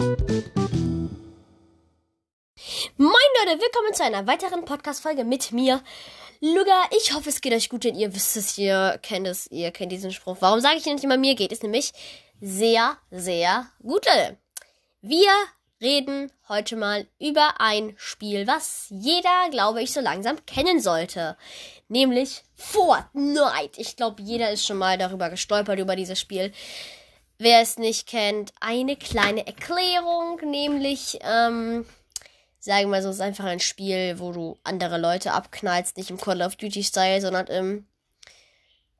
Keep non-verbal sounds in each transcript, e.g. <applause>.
Moin Leute, willkommen zu einer weiteren Podcast-Folge mit mir, Luga. Ich hoffe, es geht euch gut, denn ihr wisst es, ihr kennt es, ihr kennt diesen Spruch. Warum sage ich nicht immer mir geht? Es nämlich sehr, sehr gut. Wir reden heute mal über ein Spiel, was jeder, glaube ich, so langsam kennen sollte. Nämlich Fortnite. Ich glaube, jeder ist schon mal darüber gestolpert, über dieses Spiel. Wer es nicht kennt, eine kleine Erklärung, nämlich, ähm, sagen wir mal so, es ist einfach ein Spiel, wo du andere Leute abknallst, nicht im Call of Duty-Style, sondern im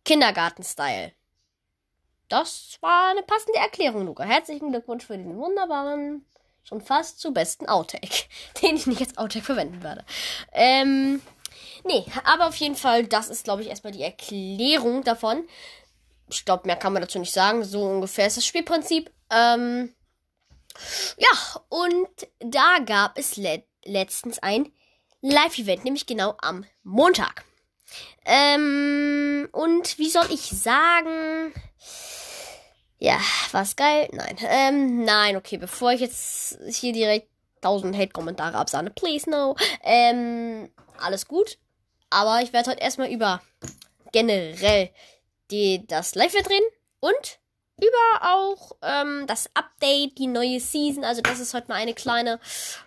Kindergarten-Style. Das war eine passende Erklärung, Luca. Herzlichen Glückwunsch für den wunderbaren, schon fast zu besten Outtake, <laughs> den ich nicht als Outtake verwenden werde. Ähm, nee, aber auf jeden Fall, das ist, glaube ich, erstmal die Erklärung davon. Ich glaube, mehr kann man dazu nicht sagen. So ungefähr ist das Spielprinzip. Ähm, ja, und da gab es le letztens ein Live-Event, nämlich genau am Montag. Ähm, und wie soll ich sagen? Ja, war's geil? Nein. Ähm, nein, okay, bevor ich jetzt hier direkt 1000 Hate-Kommentare absahne, please no. Ähm, alles gut. Aber ich werde heute erstmal über generell die, das Live-Event reden und über auch ähm, das Update, die neue Season. Also das ist heute mal eine kleine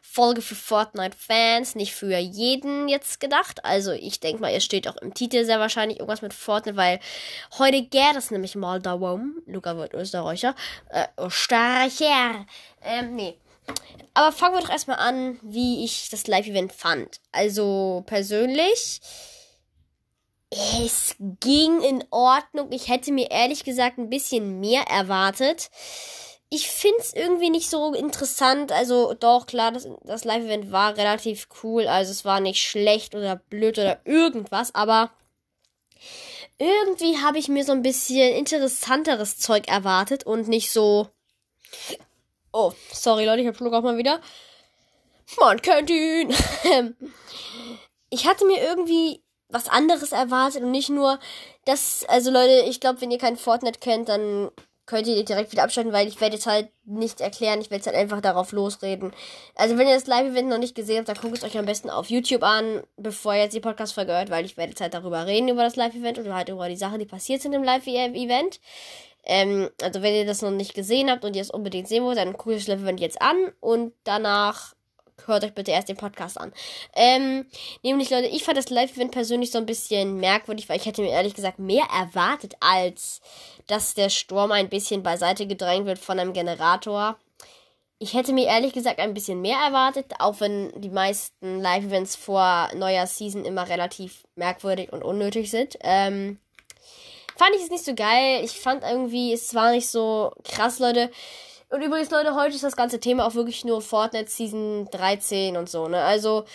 Folge für Fortnite-Fans, nicht für jeden jetzt gedacht. Also ich denke mal, ihr steht auch im Titel sehr wahrscheinlich irgendwas mit Fortnite, weil heute geht es nämlich mal darum. Luca wird Österreicher. Äh, Österreicher. Ähm, nee. Aber fangen wir doch erstmal an, wie ich das Live-Event fand. Also persönlich es ging in Ordnung. Ich hätte mir ehrlich gesagt ein bisschen mehr erwartet. Ich finde es irgendwie nicht so interessant. Also doch, klar, das, das Live-Event war relativ cool. Also es war nicht schlecht oder blöd oder irgendwas. Aber irgendwie habe ich mir so ein bisschen interessanteres Zeug erwartet und nicht so... Oh, sorry Leute, ich habe Schluck auch mal wieder. Man kennt ihn. <laughs> ich hatte mir irgendwie was anderes erwartet und nicht nur das, also Leute, ich glaube, wenn ihr kein Fortnite kennt, dann könnt ihr direkt wieder abschalten, weil ich werde jetzt halt nicht erklären, ich werde jetzt halt einfach darauf losreden. Also wenn ihr das Live-Event noch nicht gesehen habt, dann guckt es euch am besten auf YouTube an, bevor ihr jetzt die Podcast-Folge hört, weil ich werde jetzt halt darüber reden, über das Live-Event oder halt über die Sachen, die passiert sind im Live-Event. Ähm, also wenn ihr das noch nicht gesehen habt und ihr es unbedingt sehen wollt, dann guckt euch das Live-Event jetzt an und danach hört euch bitte erst den Podcast an. Ähm, nämlich, Leute, ich fand das Live-Event persönlich so ein bisschen merkwürdig, weil ich hätte mir ehrlich gesagt mehr erwartet, als dass der Sturm ein bisschen beiseite gedrängt wird von einem Generator. Ich hätte mir ehrlich gesagt ein bisschen mehr erwartet, auch wenn die meisten Live-Events vor neuer Season immer relativ merkwürdig und unnötig sind. Ähm, fand ich es nicht so geil. Ich fand irgendwie, es war nicht so krass, Leute. Und übrigens, Leute, heute ist das ganze Thema auch wirklich nur Fortnite Season 13 und so, ne? Also,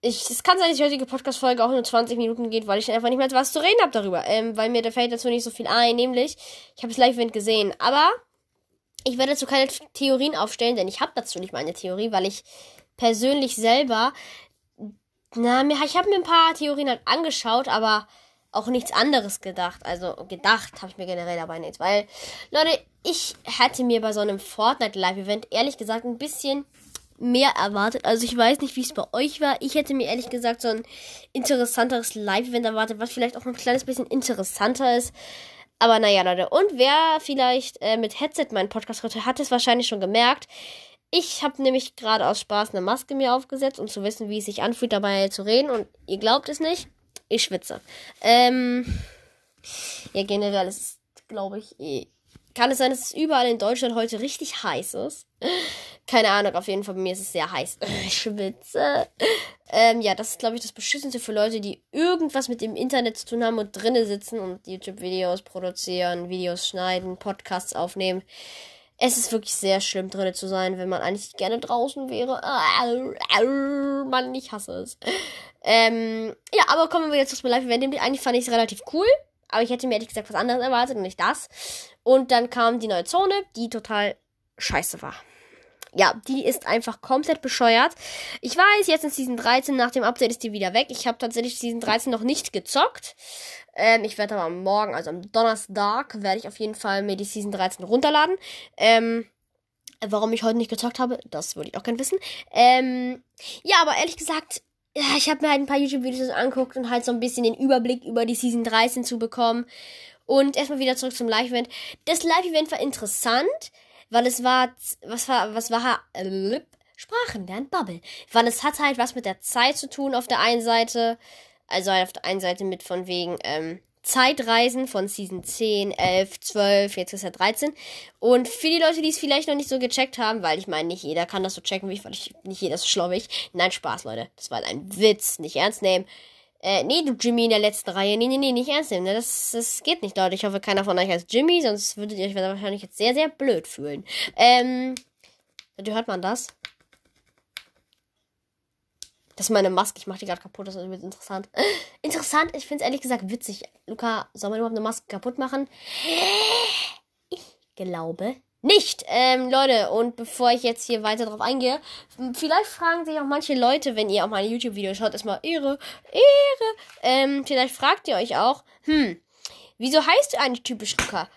ich, es kann sein, dass die heutige Podcast-Folge auch nur 20 Minuten geht, weil ich einfach nicht mehr was zu reden habe darüber. Ähm, weil mir da fällt dazu nicht so viel ein, nämlich, ich habe das Live-Event gesehen. Aber ich werde dazu keine Theorien aufstellen, denn ich habe dazu nicht mal eine Theorie, weil ich persönlich selber, na, ich habe mir ein paar Theorien halt angeschaut, aber auch nichts anderes gedacht. Also gedacht habe ich mir generell dabei nichts. Weil, Leute, ich hätte mir bei so einem Fortnite Live-Event ehrlich gesagt ein bisschen mehr erwartet. Also ich weiß nicht, wie es bei euch war. Ich hätte mir ehrlich gesagt so ein interessanteres Live-Event erwartet, was vielleicht auch ein kleines bisschen interessanter ist. Aber naja, Leute. Und wer vielleicht äh, mit Headset meinen Podcast hört, hat es wahrscheinlich schon gemerkt. Ich habe nämlich gerade aus Spaß eine Maske mir aufgesetzt, um zu wissen, wie es sich anfühlt, dabei zu reden. Und ihr glaubt es nicht. Ich schwitze. Ähm, ja, generell ist es, glaube ich, eh. Kann es sein, dass es überall in Deutschland heute richtig heiß ist? Keine Ahnung, auf jeden Fall bei mir ist es sehr heiß. <laughs> Ich schwitze. Ähm, ja, das ist, glaube ich, das Beschissenste für Leute, die irgendwas mit dem Internet zu tun haben und drinnen sitzen und YouTube-Videos produzieren, Videos schneiden, Podcasts aufnehmen. Es ist wirklich sehr schlimm, drinnen zu sein, wenn man eigentlich gerne draußen wäre. Mann, ich hasse es. Ähm, ja, aber kommen wir jetzt zum Live-Event. Eigentlich fand ich es relativ cool. Aber ich hätte mir ehrlich gesagt was anderes erwartet und nicht das. Und dann kam die neue Zone, die total scheiße war. Ja, die ist einfach komplett bescheuert. Ich weiß, jetzt in Season 13, nach dem Update ist die wieder weg. Ich habe tatsächlich Season 13 noch nicht gezockt. Ähm, ich werde aber am Morgen, also am Donnerstag, werde ich auf jeden Fall mir die Season 13 runterladen. Ähm, Warum ich heute nicht gezockt habe, das würde ich auch gerne wissen. Ähm, ja, aber ehrlich gesagt, ich habe mir halt ein paar YouTube-Videos angeguckt und halt so ein bisschen den Überblick über die Season 13 zu bekommen. Und erstmal wieder zurück zum Live-Event. Das Live-Event war interessant, weil es war, was war, was war, äh, Sprachenlernen Bubble. Weil es hat halt was mit der Zeit zu tun auf der einen Seite. Also auf der einen Seite mit von wegen, ähm, Zeitreisen von Season 10, 11, 12, jetzt ist er 13. Und für die Leute, die es vielleicht noch nicht so gecheckt haben, weil ich meine, nicht jeder kann das so checken wie ich, weil ich, nicht jeder ist schlau ich. Nein, Spaß, Leute. Das war ein Witz, nicht ernst nehmen. Äh, nee, du Jimmy in der letzten Reihe. Nee, nee, nee, nicht ernst nehmen. Ne? Das, das geht nicht, Leute. Ich hoffe, keiner von euch heißt Jimmy, sonst würdet ihr euch wahrscheinlich jetzt sehr, sehr blöd fühlen. Ähm, hört man das? Das ist meine Maske. Ich mache die gerade kaputt. Das ist interessant. <laughs> Interessant. Ich finde es ehrlich gesagt witzig. Luca, soll man überhaupt eine Maske kaputt machen? Ich glaube nicht. Ähm, Leute, und bevor ich jetzt hier weiter drauf eingehe, vielleicht fragen sich auch manche Leute, wenn ihr auch meine YouTube-Videos schaut, erstmal Ehre, Ehre. Ähm, vielleicht fragt ihr euch auch, hm, wieso heißt du eigentlich typisch Luca?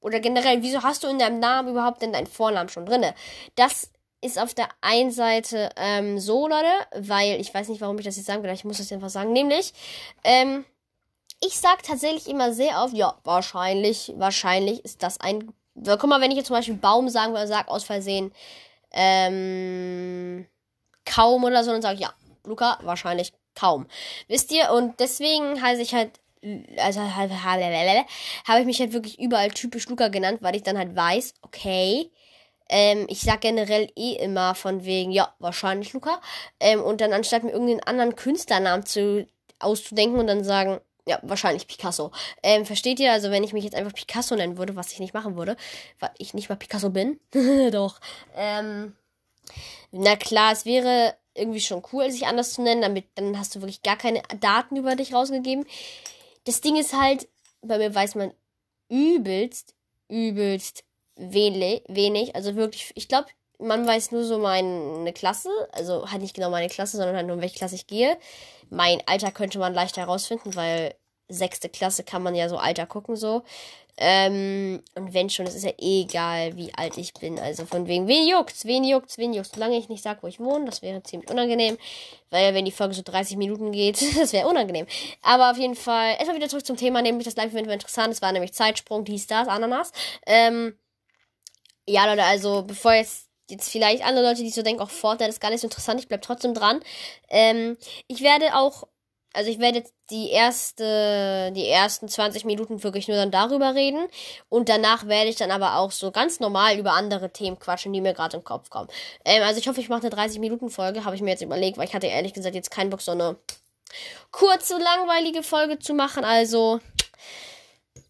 Oder generell, wieso hast du in deinem Namen überhaupt denn deinen Vornamen schon drinne? Das ist auf der einen Seite ähm, so, Leute, weil ich weiß nicht, warum ich das jetzt sagen will, ich muss das einfach sagen. Nämlich, ähm, ich sag tatsächlich immer sehr oft, ja, wahrscheinlich, wahrscheinlich ist das ein. Guck mal, wenn ich jetzt zum Beispiel Baum sagen würde, sag aus Versehen, ähm, kaum oder so, dann sage ich, ja, Luca, wahrscheinlich kaum. Wisst ihr? Und deswegen heiße ich halt also habe ich mich halt wirklich überall typisch Luca genannt, weil ich dann halt weiß, okay, ähm, ich sag generell eh immer von wegen, ja, wahrscheinlich Luca. Ähm, und dann anstatt mir irgendeinen anderen Künstlernamen zu, auszudenken und dann sagen, ja, wahrscheinlich Picasso. Ähm, versteht ihr? Also, wenn ich mich jetzt einfach Picasso nennen würde, was ich nicht machen würde, weil ich nicht mal Picasso bin. <laughs> Doch. Ähm, na klar, es wäre irgendwie schon cool, sich anders zu nennen, damit dann hast du wirklich gar keine Daten über dich rausgegeben. Das Ding ist halt, bei mir weiß man übelst, übelst wenig, wenig. Also wirklich, ich glaube, man weiß nur so meine Klasse, also halt nicht genau meine Klasse, sondern halt nur, in welche Klasse ich gehe. Mein Alter könnte man leicht herausfinden, weil sechste Klasse kann man ja so Alter gucken, so. Ähm, und wenn schon, es ist ja egal, wie alt ich bin. Also von wegen, wen juckt's, wen juckt's, wen juckt's. Solange ich nicht sag, wo ich wohne, das wäre ziemlich unangenehm. Weil wenn die Folge so 30 Minuten geht, <laughs> das wäre unangenehm. Aber auf jeden Fall, erstmal wieder zurück zum Thema, nämlich das Live-Event war interessant. Es war nämlich Zeitsprung, dies, das, Ananas. Ähm, ja, Leute, also bevor jetzt jetzt vielleicht andere Leute, die so denken, auch Fortnite ist gar nicht so interessant, ich bleib trotzdem dran. Ähm, ich werde auch, also ich werde die erste, die ersten 20 Minuten wirklich nur dann darüber reden und danach werde ich dann aber auch so ganz normal über andere Themen quatschen, die mir gerade im Kopf kommen. Ähm, also ich hoffe, ich mache eine 30 Minuten Folge, habe ich mir jetzt überlegt, weil ich hatte ehrlich gesagt jetzt keinen Bock so eine kurze, langweilige Folge zu machen, also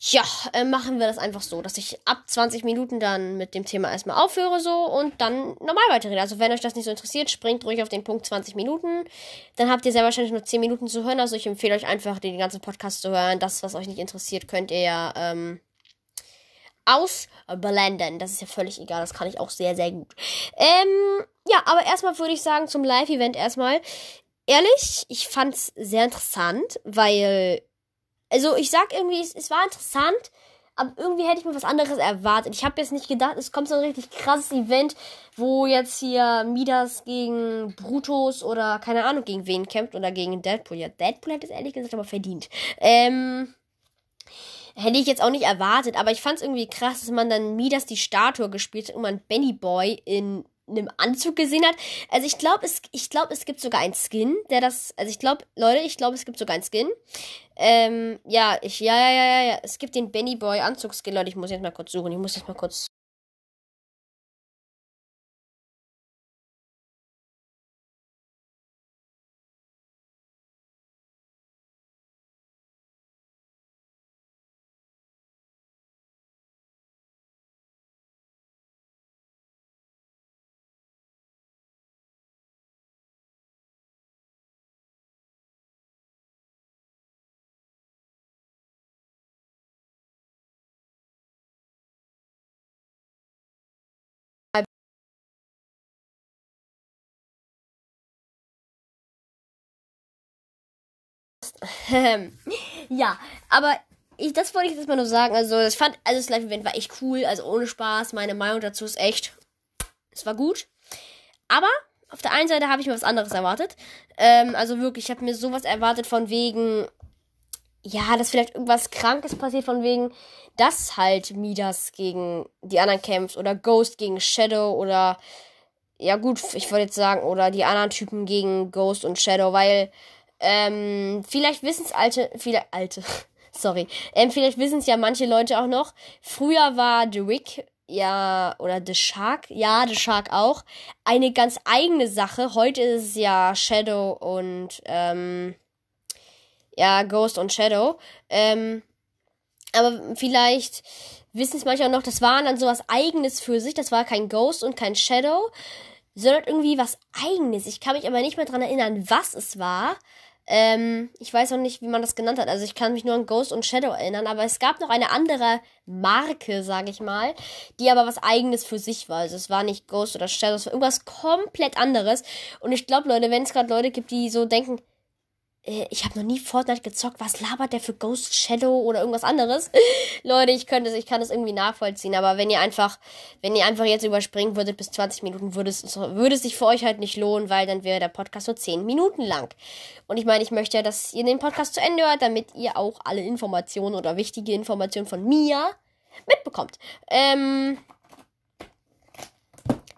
ja, äh, machen wir das einfach so, dass ich ab 20 Minuten dann mit dem Thema erstmal aufhöre so und dann normal weiterrede. Also wenn euch das nicht so interessiert, springt ruhig auf den Punkt 20 Minuten. Dann habt ihr sehr wahrscheinlich nur 10 Minuten zu hören. Also ich empfehle euch einfach, den ganzen Podcast zu hören. Das, was euch nicht interessiert, könnt ihr ja ähm, ausblenden. Das ist ja völlig egal. Das kann ich auch sehr, sehr gut. Ähm, ja, aber erstmal würde ich sagen zum Live-Event erstmal. Ehrlich, ich fand's sehr interessant, weil also ich sag irgendwie, es, es war interessant, aber irgendwie hätte ich mir was anderes erwartet. Ich habe jetzt nicht gedacht, es kommt so ein richtig krasses Event, wo jetzt hier Midas gegen Brutus oder keine Ahnung gegen wen kämpft oder gegen Deadpool. Ja, Deadpool hat es ehrlich gesagt aber verdient. Ähm, hätte ich jetzt auch nicht erwartet, aber ich fand es irgendwie krass, dass man dann Midas die Statue gespielt hat und man Benny Boy in einem Anzug gesehen hat. Also ich glaube, es, ich es gibt sogar einen Skin, der das, also ich glaube, Leute, ich glaube, es gibt sogar einen Skin. Ähm, ja, ich, ja, ja, ja, ja, es gibt den Benny Boy Anzugsskin, Leute, ich muss jetzt mal kurz suchen, ich muss jetzt mal kurz ja, aber ich, das wollte ich jetzt mal nur sagen. Also, das fand, also das Live-Event war echt cool. Also, ohne Spaß. Meine Meinung dazu ist echt Es war gut. Aber auf der einen Seite habe ich mir was anderes erwartet. Ähm, also wirklich, ich habe mir sowas erwartet von wegen, ja, dass vielleicht irgendwas Krankes passiert, von wegen, dass halt Midas gegen die anderen kämpft oder Ghost gegen Shadow oder ja gut, ich wollte jetzt sagen, oder die anderen Typen gegen Ghost und Shadow, weil ähm, vielleicht wissen es alte, viele alte, <laughs> sorry, ähm, vielleicht wissen es ja manche Leute auch noch. Früher war The Wick ja, oder The Shark, ja, The Shark auch, eine ganz eigene Sache. Heute ist es ja Shadow und, ähm, ja, Ghost und Shadow. Ähm, aber vielleicht wissen es manche auch noch, das war dann sowas eigenes für sich. Das war kein Ghost und kein Shadow, sondern irgendwie was eigenes. Ich kann mich aber nicht mehr dran erinnern, was es war. Ähm, ich weiß auch nicht, wie man das genannt hat. Also ich kann mich nur an Ghost und Shadow erinnern, aber es gab noch eine andere Marke, sage ich mal, die aber was eigenes für sich war. Also es war nicht Ghost oder Shadow, es war irgendwas komplett anderes. Und ich glaube, Leute, wenn es gerade Leute gibt, die so denken, ich habe noch nie Fortnite gezockt. Was labert der für Ghost Shadow oder irgendwas anderes? <laughs> Leute, ich könnte es, ich kann das irgendwie nachvollziehen. Aber wenn ihr einfach, wenn ihr einfach jetzt überspringen würdet bis 20 Minuten, würde es, würde es sich für euch halt nicht lohnen, weil dann wäre der Podcast nur 10 Minuten lang. Und ich meine, ich möchte ja, dass ihr den Podcast zu Ende hört, damit ihr auch alle Informationen oder wichtige Informationen von mir mitbekommt. Ähm,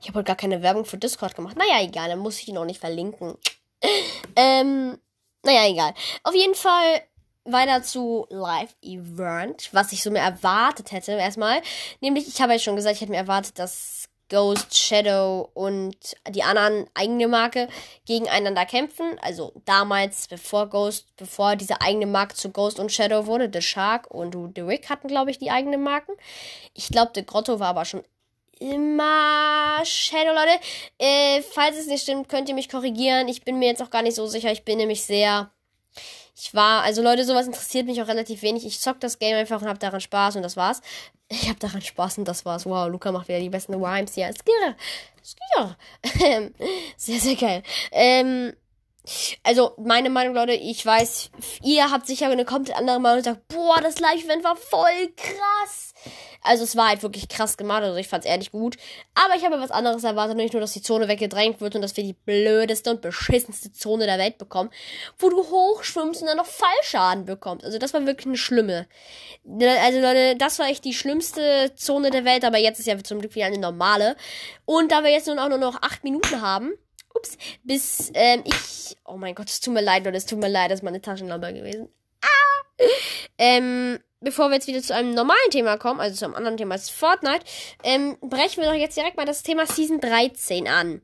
ich habe heute gar keine Werbung für Discord gemacht. Naja, egal, dann muss ich ihn auch nicht verlinken. <laughs> ähm, naja, egal. Auf jeden Fall weiter zu Live Event, was ich so mir erwartet hätte erstmal. Nämlich, ich habe ja schon gesagt, ich hätte mir erwartet, dass Ghost, Shadow und die anderen eigene Marke gegeneinander kämpfen. Also damals, bevor Ghost, bevor diese eigene Marke zu Ghost und Shadow wurde, The Shark und The Rick hatten, glaube ich, die eigenen Marken. Ich glaube, The Grotto war aber schon immer Shadow, Leute. Äh, falls es nicht stimmt, könnt ihr mich korrigieren. Ich bin mir jetzt auch gar nicht so sicher. Ich bin nämlich sehr. Ich war, also Leute, sowas interessiert mich auch relativ wenig. Ich zock das Game einfach und hab daran Spaß und das war's. Ich hab daran Spaß und das war's. Wow, Luca macht wieder die besten Rhymes hier. Skirr. Skirr. <laughs> Sehr, sehr geil. Ähm, also, meine Meinung, Leute, ich weiß, ihr habt sicher eine komplett andere Meinung und sagt, boah, das Live-Event war voll krass. Also, es war halt wirklich krass gemacht, also ich fand's ehrlich gut. Aber ich habe was anderes erwartet, nicht nur, dass die Zone weggedrängt wird und dass wir die blödeste und beschissenste Zone der Welt bekommen, wo du hochschwimmst und dann noch Fallschaden bekommst. Also, das war wirklich eine schlimme. Also, Leute, das war echt die schlimmste Zone der Welt, aber jetzt ist ja zum Glück wieder eine normale. Und da wir jetzt nun auch nur noch acht Minuten haben, ups, bis ähm, ich. Oh mein Gott, es tut mir leid, Leute, es tut mir leid, das ist meine Taschenlampe gewesen. Ah! Ähm, bevor wir jetzt wieder zu einem normalen Thema kommen, also zu einem anderen Thema als Fortnite, ähm, brechen wir doch jetzt direkt mal das Thema Season 13 an.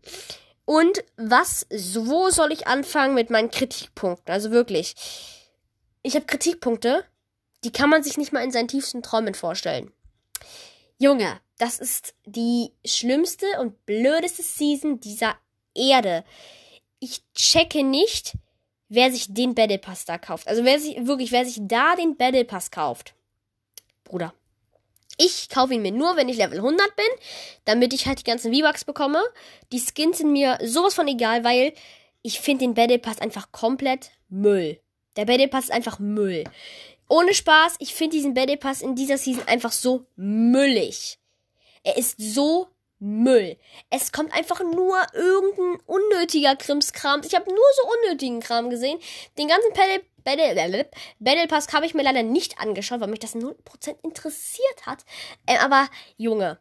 Und was, wo soll ich anfangen mit meinen Kritikpunkten? Also wirklich. Ich habe Kritikpunkte, die kann man sich nicht mal in seinen tiefsten Träumen vorstellen. Junge, das ist die schlimmste und blödeste Season dieser Erde. Ich checke nicht, wer sich den Battle Pass da kauft. Also wer sich, wirklich, wer sich da den Battle Pass kauft. Bruder. Ich kaufe ihn mir nur, wenn ich Level 100 bin, damit ich halt die ganzen V-Bucks bekomme. Die Skins sind mir sowas von egal, weil ich finde den Battle Pass einfach komplett Müll. Der Battle Pass ist einfach Müll. Ohne Spaß, ich finde diesen Battle Pass in dieser Season einfach so müllig. Er ist so Müll. Es kommt einfach nur irgendein unnötiger Krimskram. Ich habe nur so unnötigen Kram gesehen. Den ganzen Battle, Battle, Battle Pass habe ich mir leider nicht angeschaut, weil mich das 0% interessiert hat. Äh, aber, Junge,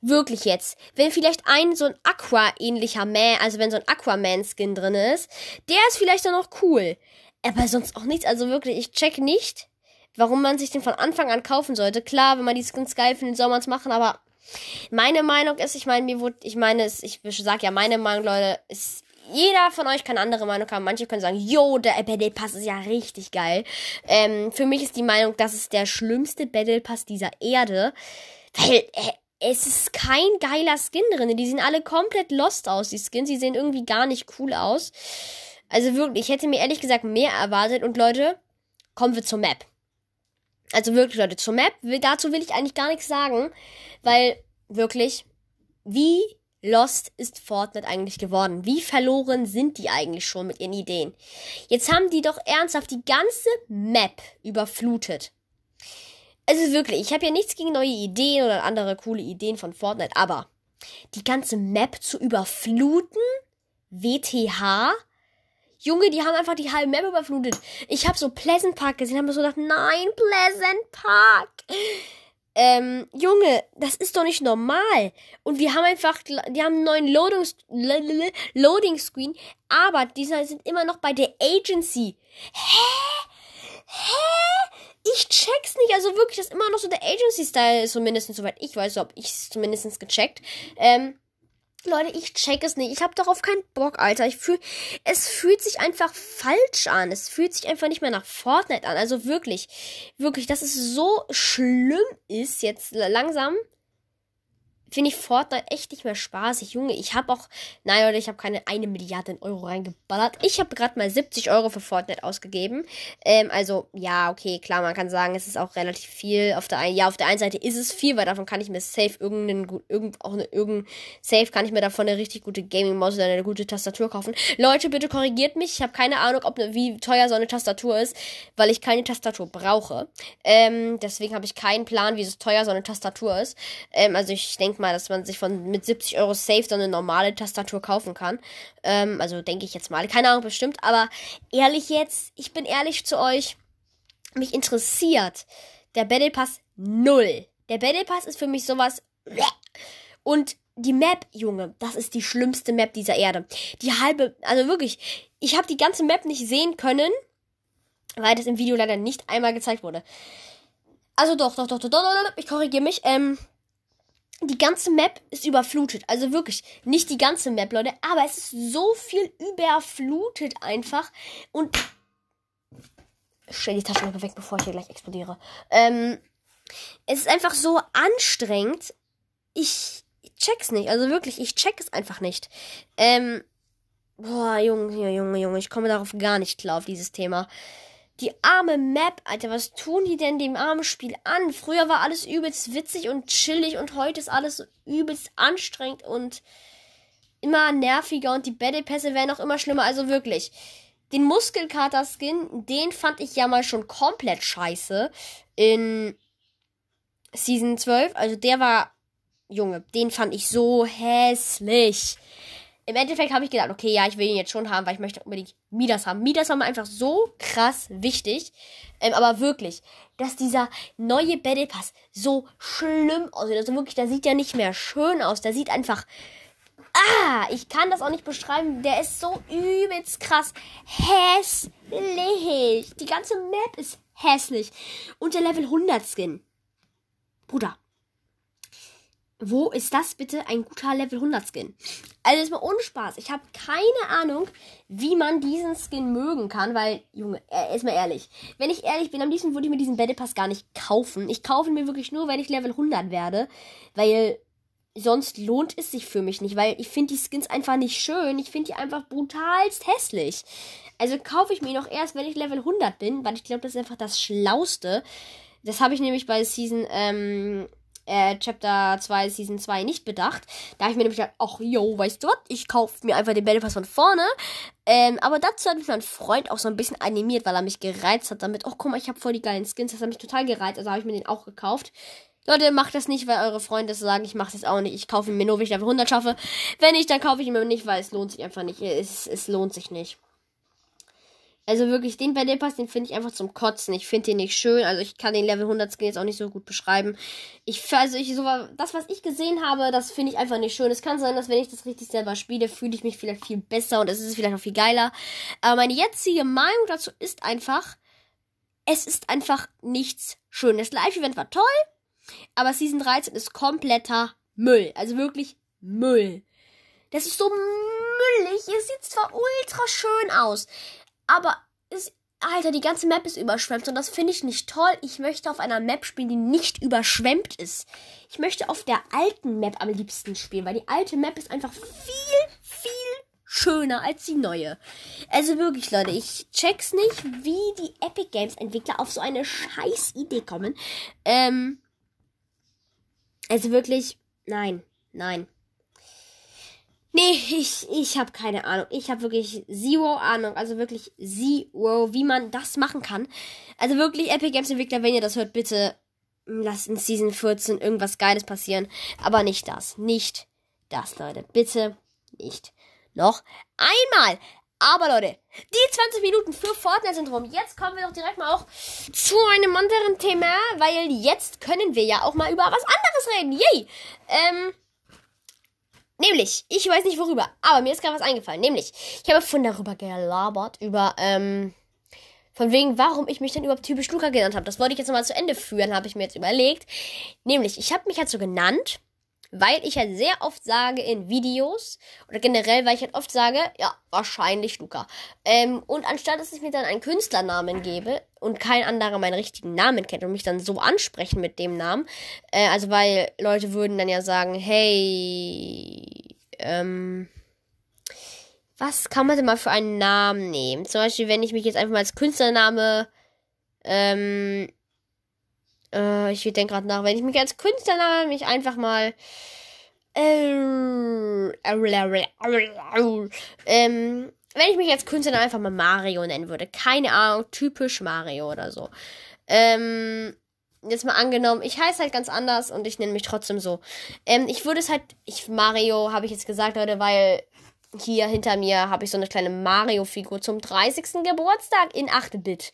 wirklich jetzt, wenn vielleicht ein so ein Aqua-ähnlicher Man, also wenn so ein Aquaman-Skin drin ist, der ist vielleicht dann noch cool. Aber sonst auch nichts. Also wirklich, ich check nicht, warum man sich den von Anfang an kaufen sollte. Klar, wenn man die Skins geil findet, soll man machen, aber meine Meinung ist, ich meine, mir wurde, ich meine, ich sag ja, meine Meinung, Leute, ist, jeder von euch kann andere Meinung haben. Manche können sagen, yo, der Battle Pass ist ja richtig geil. Ähm, für mich ist die Meinung, das ist der schlimmste Battle Pass dieser Erde. Weil, äh, es ist kein geiler Skin drin. Die sehen alle komplett lost aus, die Skins. Die sehen irgendwie gar nicht cool aus. Also wirklich, ich hätte mir ehrlich gesagt mehr erwartet. Und Leute, kommen wir zur Map. Also wirklich, Leute, zur Map, dazu will ich eigentlich gar nichts sagen, weil wirklich, wie lost ist Fortnite eigentlich geworden? Wie verloren sind die eigentlich schon mit ihren Ideen? Jetzt haben die doch ernsthaft die ganze Map überflutet. Also wirklich, ich habe ja nichts gegen neue Ideen oder andere coole Ideen von Fortnite, aber die ganze Map zu überfluten. WTH. Junge, die haben einfach die halbe Map überflutet. Ich habe so Pleasant Park gesehen, habe mir so gedacht, nein, Pleasant Park. Ähm, Junge, das ist doch nicht normal. Und wir haben einfach, die haben einen neuen Loading, Loading Screen, aber diese sind immer noch bei der Agency. Hä? Hä? Ich check's nicht. Also wirklich, das ist immer noch so der Agency-Style zumindest soweit ich weiß, so hab ich's zumindest gecheckt. Ähm, Leute, ich check es nicht. Ich habe darauf keinen Bock, Alter. Ich fühl, es fühlt sich einfach falsch an. Es fühlt sich einfach nicht mehr nach Fortnite an. Also wirklich, wirklich, dass es so schlimm ist jetzt langsam finde ich Fortnite echt nicht mehr spaßig. Junge, ich habe auch, nein, Leute, ich habe keine eine Milliarde Euro reingeballert. Ich habe gerade mal 70 Euro für Fortnite ausgegeben. Ähm, also, ja, okay, klar, man kann sagen, es ist auch relativ viel. Auf der einen, ja, auf der einen Seite ist es viel, weil davon kann ich mir safe irgendeinen, irgend, auch eine, irgendein, safe kann ich mir davon eine richtig gute Gaming-Maus oder eine gute Tastatur kaufen. Leute, bitte korrigiert mich. Ich habe keine Ahnung, ob, ne, wie teuer so eine Tastatur ist, weil ich keine Tastatur brauche. Ähm, deswegen habe ich keinen Plan, wie so teuer so eine Tastatur ist. Ähm, also ich denke mal, dass man sich von mit 70 Euro safe so eine normale Tastatur kaufen kann. Ähm, also denke ich jetzt mal. Keine Ahnung, bestimmt. Aber ehrlich jetzt, ich bin ehrlich zu euch. Mich interessiert der Battle Pass null. Der Battle Pass ist für mich sowas. Und die Map, Junge, das ist die schlimmste Map dieser Erde. Die halbe, also wirklich, ich habe die ganze Map nicht sehen können, weil das im Video leider nicht einmal gezeigt wurde. Also doch, doch, doch, doch, doch, doch, ich korrigiere mich. Ähm, die ganze Map ist überflutet. Also wirklich, nicht die ganze Map, Leute, aber es ist so viel überflutet einfach. Und. Ich stell die Taschenlampe weg, bevor ich hier gleich explodiere. Ähm, es ist einfach so anstrengend. Ich, check's nicht. Also wirklich, ich check es einfach nicht. Ähm, boah, Junge, Junge, Junge, ich komme darauf gar nicht klar auf dieses Thema. Die arme Map, Alter, was tun die denn dem armen Spiel an? Früher war alles übelst witzig und chillig und heute ist alles übelst anstrengend und immer nerviger und die Battle Pässe werden auch immer schlimmer. Also wirklich. Den Muskelkater-Skin, den fand ich ja mal schon komplett scheiße in Season 12. Also der war, Junge, den fand ich so hässlich im Endeffekt habe ich gedacht, okay, ja, ich will ihn jetzt schon haben, weil ich möchte unbedingt Midas haben. Midas war mir einfach so krass wichtig. Ähm, aber wirklich, dass dieser neue Battle Pass so schlimm aussieht. Also wirklich, der sieht ja nicht mehr schön aus. Der sieht einfach. Ah, ich kann das auch nicht beschreiben. Der ist so übelst krass hässlich. Die ganze Map ist hässlich. Und der Level 100 Skin. Bruder, wo ist das bitte ein guter Level 100 Skin? Also ist mal ohne Spaß. Ich habe keine Ahnung, wie man diesen Skin mögen kann, weil, Junge, äh, ist mal ehrlich. Wenn ich ehrlich bin, am liebsten würde ich mir diesen Battle Pass gar nicht kaufen. Ich kaufe ihn mir wirklich nur, wenn ich Level 100 werde, weil sonst lohnt es sich für mich nicht, weil ich finde die Skins einfach nicht schön. Ich finde die einfach brutalst hässlich. Also kaufe ich mir noch erst, wenn ich Level 100 bin, weil ich glaube, das ist einfach das Schlauste. Das habe ich nämlich bei Season ähm, äh, Chapter 2, Season 2 nicht bedacht. Da habe ich mir nämlich gedacht, ach yo, weißt du was? Ich kaufe mir einfach den Battle Pass von vorne. Ähm, aber dazu hat mich mein Freund auch so ein bisschen animiert, weil er mich gereizt hat damit. Oh, guck mal, ich habe voll die geilen Skins. Das hat mich total gereizt. Also habe ich mir den auch gekauft. Leute, macht das nicht, weil eure Freunde sagen, ich mache das auch nicht. Ich kaufe ihn mir nur, wenn ich einfach 100 schaffe. Wenn nicht, dann kaufe ich ihn mir nicht, weil es lohnt sich einfach nicht. Es, es lohnt sich nicht. Also wirklich, den Battle Pass, den finde ich einfach zum Kotzen. Ich finde den nicht schön. Also ich kann den Level 100 Skin jetzt auch nicht so gut beschreiben. Ich, also ich, so, das, was ich gesehen habe, das finde ich einfach nicht schön. Es kann sein, dass wenn ich das richtig selber spiele, fühle ich mich vielleicht viel besser und es ist vielleicht auch viel geiler. Aber meine jetzige Meinung dazu ist einfach, es ist einfach nichts Schönes. Das Live-Event war toll, aber Season 13 ist kompletter Müll. Also wirklich Müll. Das ist so müllig. Es sieht zwar ultra schön aus, aber ist, Alter, die ganze Map ist überschwemmt und das finde ich nicht toll. Ich möchte auf einer Map spielen, die nicht überschwemmt ist. Ich möchte auf der alten Map am liebsten spielen, weil die alte Map ist einfach viel, viel schöner als die neue. Also wirklich, Leute, ich check's nicht, wie die Epic Games Entwickler auf so eine scheiß Idee kommen. Ähm, also wirklich, nein, nein. Nee, ich, ich habe keine Ahnung. Ich habe wirklich zero Ahnung. Also wirklich zero, wie man das machen kann. Also wirklich, Epic Games Entwickler, wenn ihr das hört, bitte lasst in Season 14 irgendwas Geiles passieren. Aber nicht das. Nicht das, Leute. Bitte nicht noch einmal. Aber Leute, die 20 Minuten für Fortnite sind rum. Jetzt kommen wir doch direkt mal auch zu einem anderen Thema, weil jetzt können wir ja auch mal über was anderes reden. Yay! Ähm, nämlich, ich weiß nicht worüber, aber mir ist gerade was eingefallen. Nämlich, ich habe von darüber gelabert, über, ähm, von wegen, warum ich mich denn überhaupt typisch Luca genannt habe. Das wollte ich jetzt nochmal zu Ende führen, habe ich mir jetzt überlegt. Nämlich, ich habe mich halt so genannt, weil ich halt sehr oft sage in Videos oder generell, weil ich halt oft sage, ja, wahrscheinlich Luca. Ähm, und anstatt dass ich mir dann einen Künstlernamen gebe und kein anderer meinen richtigen Namen kennt und mich dann so ansprechen mit dem Namen, äh, also weil Leute würden dann ja sagen, hey, ähm, was kann man denn mal für einen Namen nehmen? Zum Beispiel, wenn ich mich jetzt einfach mal als Künstlername, ähm, äh, ich denke gerade nach, wenn ich mich als Künstlername mich einfach mal äh, ähm, wenn ich mich als Künstler einfach mal Mario nennen würde. Keine Ahnung, typisch Mario oder so. Ähm, jetzt mal angenommen, ich heiße halt ganz anders und ich nenne mich trotzdem so. Ähm, ich würde es halt, ich Mario habe ich jetzt gesagt, Leute, weil hier hinter mir habe ich so eine kleine Mario-Figur zum 30. Geburtstag in 8-Bit.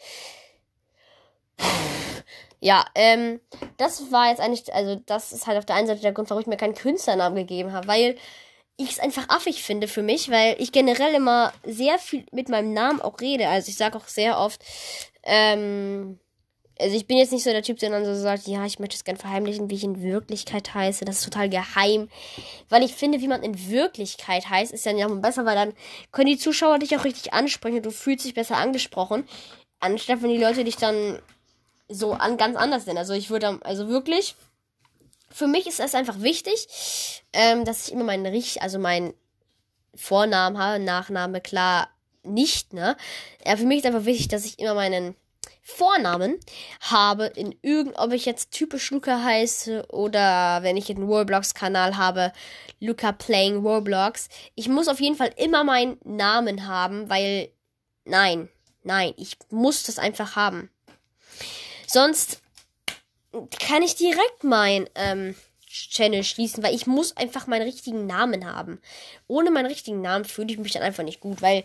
Ja, ähm, das war jetzt eigentlich, also das ist halt auf der einen Seite der Grund, warum ich mir keinen Künstlernamen gegeben habe, weil ich es einfach affig finde für mich, weil ich generell immer sehr viel mit meinem Namen auch rede. Also ich sage auch sehr oft, ähm, also ich bin jetzt nicht so der Typ, der dann so sagt, ja, ich möchte es gern verheimlichen, wie ich in Wirklichkeit heiße. Das ist total geheim. Weil ich finde, wie man in Wirklichkeit heißt, ist ja nicht besser, weil dann können die Zuschauer dich auch richtig ansprechen und du fühlst dich besser angesprochen. Anstatt wenn die Leute dich dann so an ganz anders sind. Also ich würde, also wirklich, für mich ist es einfach wichtig, ähm, dass ich immer meinen Richt, also meinen Vornamen habe, Nachname klar nicht, ne? Ja, für mich ist einfach wichtig, dass ich immer meinen Vornamen habe in irgend, ob ich jetzt typisch Luca heiße oder wenn ich einen Roblox-Kanal habe, Luca Playing Roblox. Ich muss auf jeden Fall immer meinen Namen haben, weil nein, nein, ich muss das einfach haben. Sonst kann ich direkt mein ähm, Channel schließen, weil ich muss einfach meinen richtigen Namen haben. Ohne meinen richtigen Namen fühle ich mich dann einfach nicht gut, weil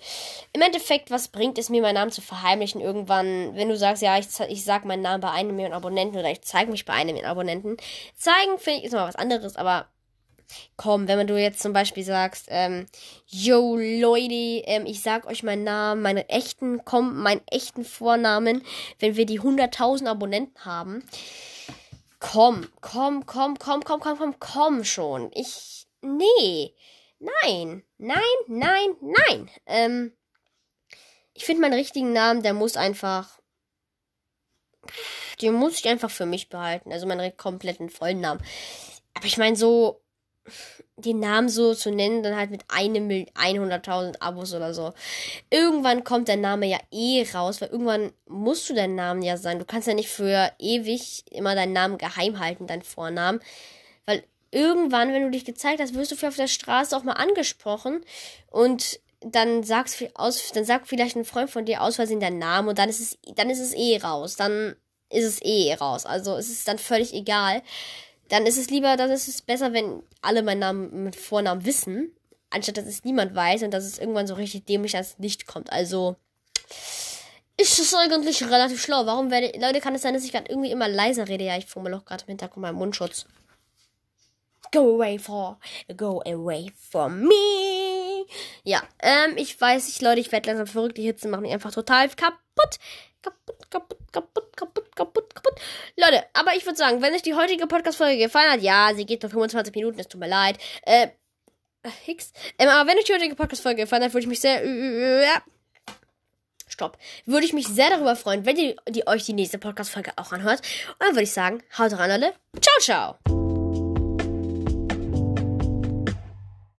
im Endeffekt, was bringt es mir, meinen Namen zu verheimlichen irgendwann, wenn du sagst, ja, ich, ich sag meinen Namen bei einem Million Abonnenten oder ich zeige mich bei einem Million Abonnenten. Zeigen, finde ich, ist mal was anderes, aber komm, wenn du jetzt zum Beispiel sagst, ähm, yo Leute, ähm, ich sag euch meinen Namen, meinen echten, komm, meinen echten Vornamen, wenn wir die 100.000 Abonnenten haben. Komm, komm, komm, komm, komm, komm, komm, komm schon. Ich, nee, nein, nein, nein, nein. Ähm, ich finde meinen richtigen Namen, der muss einfach, den muss ich einfach für mich behalten. Also meinen kompletten vollen Namen. Aber ich meine so, den Namen so zu nennen, dann halt mit einem 100.000 Abos oder so. Irgendwann kommt der Name ja eh raus, weil irgendwann musst du deinen Namen ja sein. Du kannst ja nicht für ewig immer deinen Namen geheim halten, deinen Vornamen. Weil irgendwann, wenn du dich gezeigt hast, wirst du auf der Straße auch mal angesprochen und dann sagst aus, dann sagt vielleicht ein Freund von dir aus Versehen deinen Namen und dann ist es, dann ist es eh raus. Dann ist es eh raus. Also es ist dann völlig egal dann ist es lieber, dann ist es besser, wenn alle meinen Namen mit Vornamen wissen, anstatt dass es niemand weiß und dass es irgendwann so richtig dämlich als Licht kommt. Also ist es eigentlich relativ schlau. Warum werde Leute, kann es sein, dass ich gerade irgendwie immer leiser rede? Ja, ich fummel auch gerade im Hintergrund meinen Mundschutz. Go away for, go away from me. Ja, ähm, ich weiß nicht, Leute, ich werde langsam verrückt. Die Hitze machen mich einfach total kaputt. Kaputt, kaputt, kaputt, kaputt, kaputt, kaputt. Leute, aber ich würde sagen, wenn euch die heutige Podcast-Folge gefallen hat, ja, sie geht noch 25 Minuten, es tut mir leid. Äh, Hicks. Ähm, aber wenn euch die heutige Podcast-Folge gefallen hat, würde ich mich sehr, äh, äh, Stopp. Würde ich mich sehr darüber freuen, wenn ihr die euch die nächste Podcast-Folge auch anhört. Und dann würde ich sagen, haut rein, Leute. Ciao, ciao.